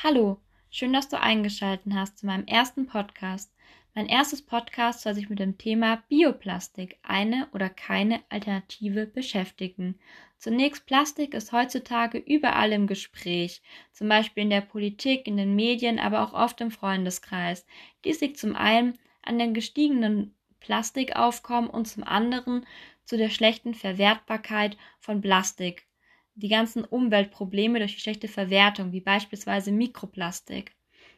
Hallo, schön, dass du eingeschaltet hast zu meinem ersten Podcast. Mein erstes Podcast soll sich mit dem Thema Bioplastik, eine oder keine Alternative beschäftigen. Zunächst, Plastik ist heutzutage überall im Gespräch, zum Beispiel in der Politik, in den Medien, aber auch oft im Freundeskreis. Dies liegt zum einen an den gestiegenen Plastikaufkommen und zum anderen zu der schlechten Verwertbarkeit von Plastik die ganzen Umweltprobleme durch die schlechte Verwertung, wie beispielsweise Mikroplastik.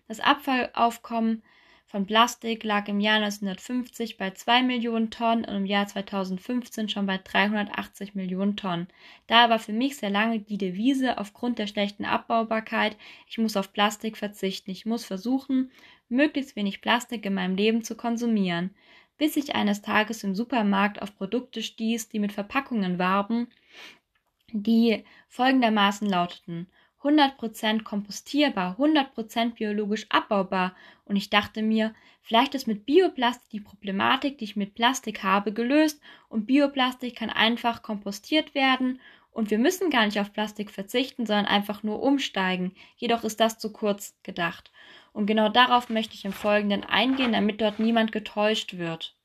Das Abfallaufkommen von Plastik lag im Jahr 1950 bei 2 Millionen Tonnen und im Jahr 2015 schon bei 380 Millionen Tonnen. Da war für mich sehr lange die Devise aufgrund der schlechten Abbaubarkeit, ich muss auf Plastik verzichten, ich muss versuchen, möglichst wenig Plastik in meinem Leben zu konsumieren, bis ich eines Tages im Supermarkt auf Produkte stieß, die mit Verpackungen warben, die folgendermaßen lauteten 100% kompostierbar, 100% biologisch abbaubar. Und ich dachte mir, vielleicht ist mit Bioplastik die Problematik, die ich mit Plastik habe, gelöst und Bioplastik kann einfach kompostiert werden und wir müssen gar nicht auf Plastik verzichten, sondern einfach nur umsteigen. Jedoch ist das zu kurz gedacht. Und genau darauf möchte ich im Folgenden eingehen, damit dort niemand getäuscht wird.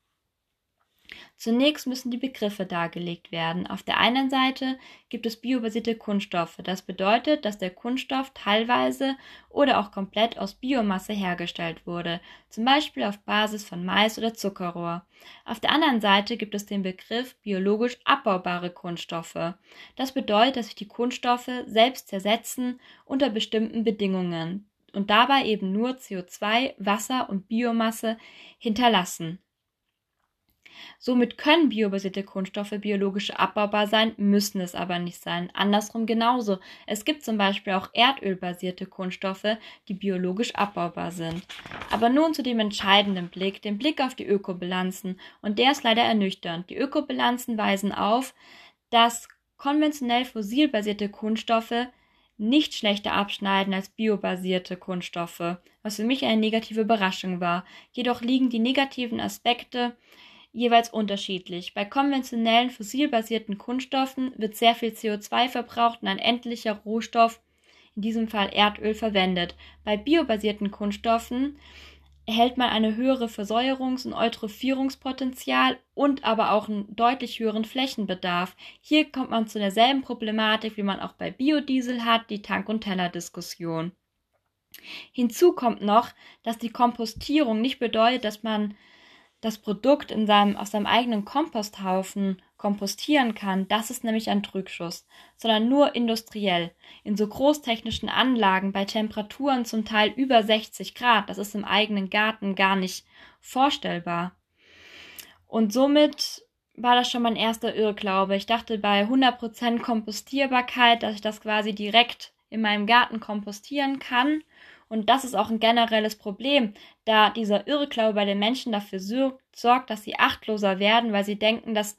Zunächst müssen die Begriffe dargelegt werden. Auf der einen Seite gibt es biobasierte Kunststoffe. Das bedeutet, dass der Kunststoff teilweise oder auch komplett aus Biomasse hergestellt wurde, zum Beispiel auf Basis von Mais oder Zuckerrohr. Auf der anderen Seite gibt es den Begriff biologisch abbaubare Kunststoffe. Das bedeutet, dass sich die Kunststoffe selbst zersetzen unter bestimmten Bedingungen und dabei eben nur CO2, Wasser und Biomasse hinterlassen. Somit können biobasierte Kunststoffe biologisch abbaubar sein, müssen es aber nicht sein. Andersrum genauso. Es gibt zum Beispiel auch erdölbasierte Kunststoffe, die biologisch abbaubar sind. Aber nun zu dem entscheidenden Blick, dem Blick auf die Ökobilanzen. Und der ist leider ernüchternd. Die Ökobilanzen weisen auf, dass konventionell fossilbasierte Kunststoffe nicht schlechter abschneiden als biobasierte Kunststoffe, was für mich eine negative Überraschung war. Jedoch liegen die negativen Aspekte jeweils unterschiedlich. Bei konventionellen fossilbasierten Kunststoffen wird sehr viel CO2 verbraucht und ein endlicher Rohstoff, in diesem Fall Erdöl, verwendet. Bei biobasierten Kunststoffen erhält man eine höhere Versäuerungs- und Eutrophierungspotenzial und aber auch einen deutlich höheren Flächenbedarf. Hier kommt man zu derselben Problematik, wie man auch bei Biodiesel hat, die Tank- und Teller-Diskussion. Hinzu kommt noch, dass die Kompostierung nicht bedeutet, dass man das Produkt in seinem, aus seinem eigenen Komposthaufen kompostieren kann, das ist nämlich ein Trügschuss, sondern nur industriell. In so großtechnischen Anlagen bei Temperaturen zum Teil über 60 Grad, das ist im eigenen Garten gar nicht vorstellbar. Und somit war das schon mein erster Irrglaube. Ich dachte bei 100% Kompostierbarkeit, dass ich das quasi direkt in meinem Garten kompostieren kann und das ist auch ein generelles Problem, da dieser Irrglaube bei den Menschen dafür sorgt, dass sie achtloser werden, weil sie denken, dass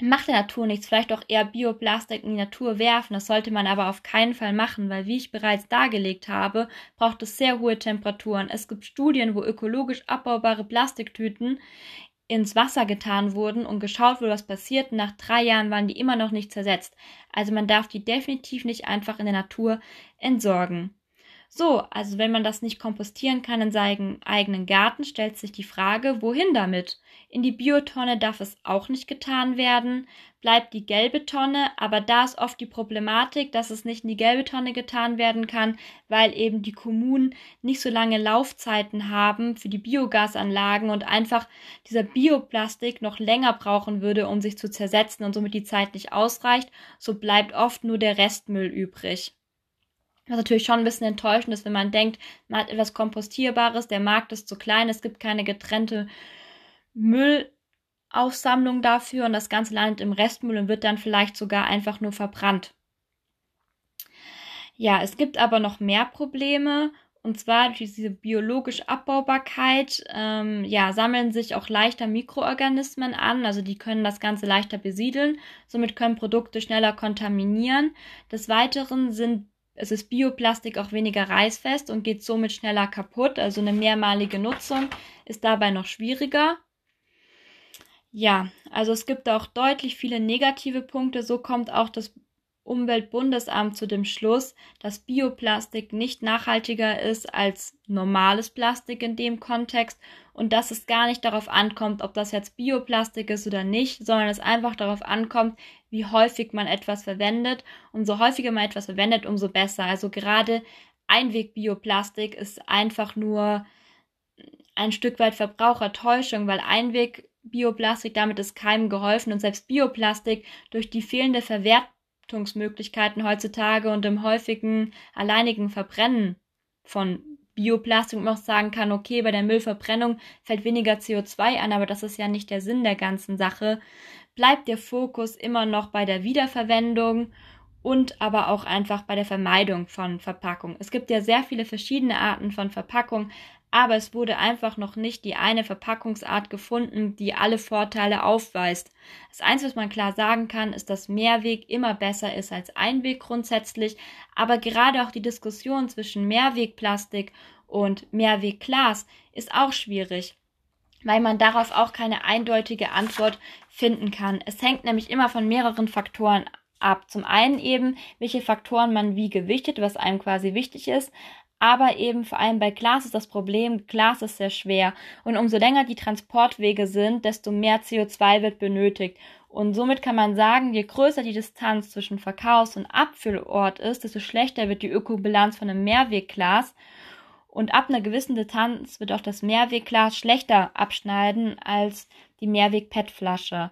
macht der Natur nichts, vielleicht auch eher Bioplastik in die Natur werfen. Das sollte man aber auf keinen Fall machen, weil wie ich bereits dargelegt habe, braucht es sehr hohe Temperaturen. Es gibt Studien, wo ökologisch abbaubare Plastiktüten ins Wasser getan wurden und geschaut wurde, was passiert. Nach drei Jahren waren die immer noch nicht zersetzt. Also man darf die definitiv nicht einfach in der Natur entsorgen. So, also wenn man das nicht kompostieren kann in seinem eigenen Garten, stellt sich die Frage, wohin damit? In die Biotonne darf es auch nicht getan werden, bleibt die gelbe Tonne, aber da ist oft die Problematik, dass es nicht in die gelbe Tonne getan werden kann, weil eben die Kommunen nicht so lange Laufzeiten haben für die Biogasanlagen und einfach dieser Bioplastik noch länger brauchen würde, um sich zu zersetzen und somit die Zeit nicht ausreicht, so bleibt oft nur der Restmüll übrig. Was natürlich schon ein bisschen enttäuschend ist, wenn man denkt, man hat etwas Kompostierbares, der Markt ist zu klein, es gibt keine getrennte Müllaufsammlung dafür und das Ganze landet im Restmüll und wird dann vielleicht sogar einfach nur verbrannt. Ja, es gibt aber noch mehr Probleme und zwar durch diese biologische Abbaubarkeit, ähm, ja, sammeln sich auch leichter Mikroorganismen an, also die können das Ganze leichter besiedeln, somit können Produkte schneller kontaminieren. Des Weiteren sind es ist Bioplastik auch weniger reißfest und geht somit schneller kaputt. Also eine mehrmalige Nutzung ist dabei noch schwieriger. Ja, also es gibt auch deutlich viele negative Punkte. So kommt auch das Umweltbundesamt zu dem Schluss, dass Bioplastik nicht nachhaltiger ist als normales Plastik in dem Kontext und dass es gar nicht darauf ankommt, ob das jetzt Bioplastik ist oder nicht, sondern es einfach darauf ankommt, wie häufig man etwas verwendet. Umso häufiger man etwas verwendet, umso besser. Also gerade Einweg-Bioplastik ist einfach nur ein Stück weit Verbrauchertäuschung, weil Einweg Bioplastik, damit ist keinem geholfen und selbst Bioplastik durch die fehlende Verwertungsmöglichkeiten heutzutage und im häufigen alleinigen Verbrennen von Bioplastik auch sagen kann, okay, bei der Müllverbrennung fällt weniger CO2 an, aber das ist ja nicht der Sinn der ganzen Sache, bleibt der Fokus immer noch bei der Wiederverwendung und aber auch einfach bei der Vermeidung von Verpackung. Es gibt ja sehr viele verschiedene Arten von Verpackung, aber es wurde einfach noch nicht die eine Verpackungsart gefunden, die alle Vorteile aufweist. Das Einzige, was man klar sagen kann, ist, dass Mehrweg immer besser ist als Einweg grundsätzlich, aber gerade auch die Diskussion zwischen Mehrwegplastik und Mehrwegglas ist auch schwierig weil man darauf auch keine eindeutige Antwort finden kann. Es hängt nämlich immer von mehreren Faktoren ab. Zum einen eben, welche Faktoren man wie gewichtet, was einem quasi wichtig ist, aber eben vor allem bei Glas ist das Problem, Glas ist sehr schwer und umso länger die Transportwege sind, desto mehr CO2 wird benötigt. Und somit kann man sagen, je größer die Distanz zwischen Verkaufs- und Abfüllort ist, desto schlechter wird die Ökobilanz von einem Mehrwegglas. Und ab einer gewissen Distanz wird auch das Mehrwegglas schlechter abschneiden als die Mehrweg-PET-Flasche.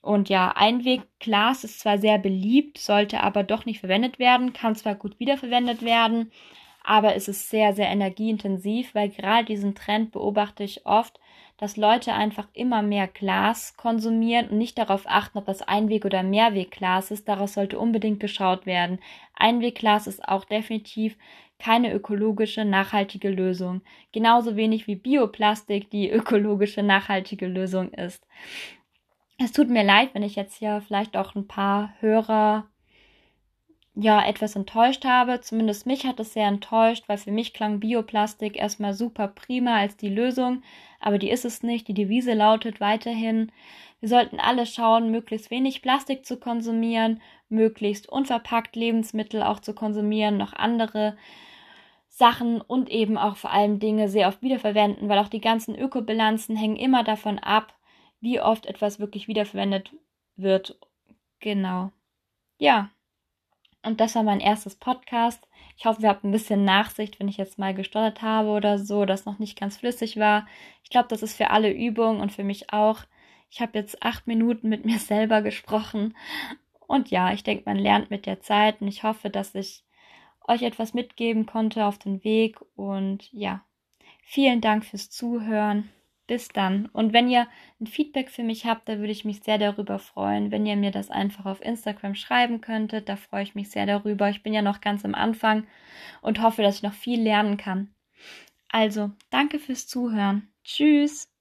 Und ja, Einwegglas ist zwar sehr beliebt, sollte aber doch nicht verwendet werden, kann zwar gut wiederverwendet werden, aber es ist sehr, sehr energieintensiv, weil gerade diesen Trend beobachte ich oft, dass Leute einfach immer mehr Glas konsumieren und nicht darauf achten, ob das Einweg- oder Mehrwegglas ist. Daraus sollte unbedingt geschaut werden. Einwegglas ist auch definitiv keine ökologische, nachhaltige Lösung. Genauso wenig wie Bioplastik die ökologische, nachhaltige Lösung ist. Es tut mir leid, wenn ich jetzt hier vielleicht auch ein paar Hörer ja etwas enttäuscht habe. Zumindest mich hat es sehr enttäuscht, weil für mich klang Bioplastik erstmal super prima als die Lösung, aber die ist es nicht. Die Devise lautet weiterhin, wir sollten alle schauen, möglichst wenig Plastik zu konsumieren, möglichst unverpackt Lebensmittel auch zu konsumieren, noch andere Sachen und eben auch vor allem Dinge sehr oft wiederverwenden, weil auch die ganzen Ökobilanzen hängen immer davon ab, wie oft etwas wirklich wiederverwendet wird. Genau. Ja, und das war mein erstes Podcast. Ich hoffe, ihr habt ein bisschen Nachsicht, wenn ich jetzt mal gestottert habe oder so, das noch nicht ganz flüssig war. Ich glaube, das ist für alle Übung und für mich auch. Ich habe jetzt acht Minuten mit mir selber gesprochen. Und ja, ich denke, man lernt mit der Zeit und ich hoffe, dass ich euch etwas mitgeben konnte auf den Weg. Und ja, vielen Dank fürs Zuhören. Bis dann. Und wenn ihr ein Feedback für mich habt, da würde ich mich sehr darüber freuen, wenn ihr mir das einfach auf Instagram schreiben könntet. Da freue ich mich sehr darüber. Ich bin ja noch ganz am Anfang und hoffe, dass ich noch viel lernen kann. Also, danke fürs Zuhören. Tschüss.